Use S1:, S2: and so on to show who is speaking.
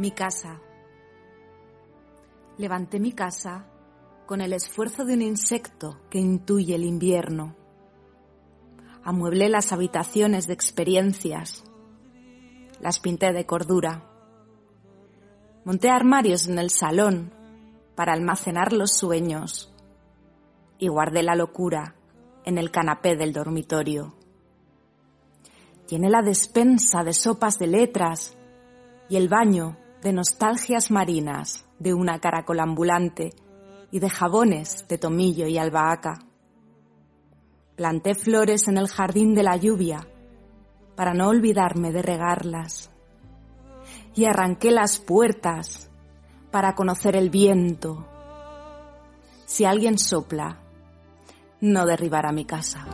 S1: Mi casa. Levanté mi casa con el esfuerzo de un insecto que intuye el invierno. Amueblé las habitaciones de experiencias. Las pinté de cordura. Monté armarios en el salón para almacenar los sueños y guardé la locura en el canapé del dormitorio. Llené la despensa de sopas de letras y el baño de nostalgias marinas de una caracol ambulante y de jabones de tomillo y albahaca. Planté flores en el jardín de la lluvia para no olvidarme de regarlas. Y arranqué las puertas para conocer el viento. Si alguien sopla, no derribará mi casa.